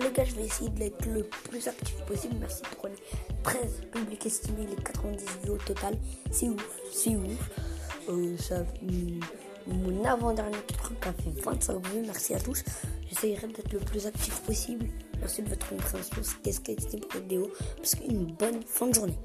les gars, je vais essayer d'être le plus actif possible. Merci pour les 13 publics estimés, les 90 vues au total. C'est ouf, c'est ouf. Euh, ça, mm, mon avant-dernier truc a fait 25 vues. Merci à tous. J'essaierai d'être le plus actif possible. Merci de votre compréhension. C'était ce pour cette vidéo. Parce qu'une bonne fin de journée.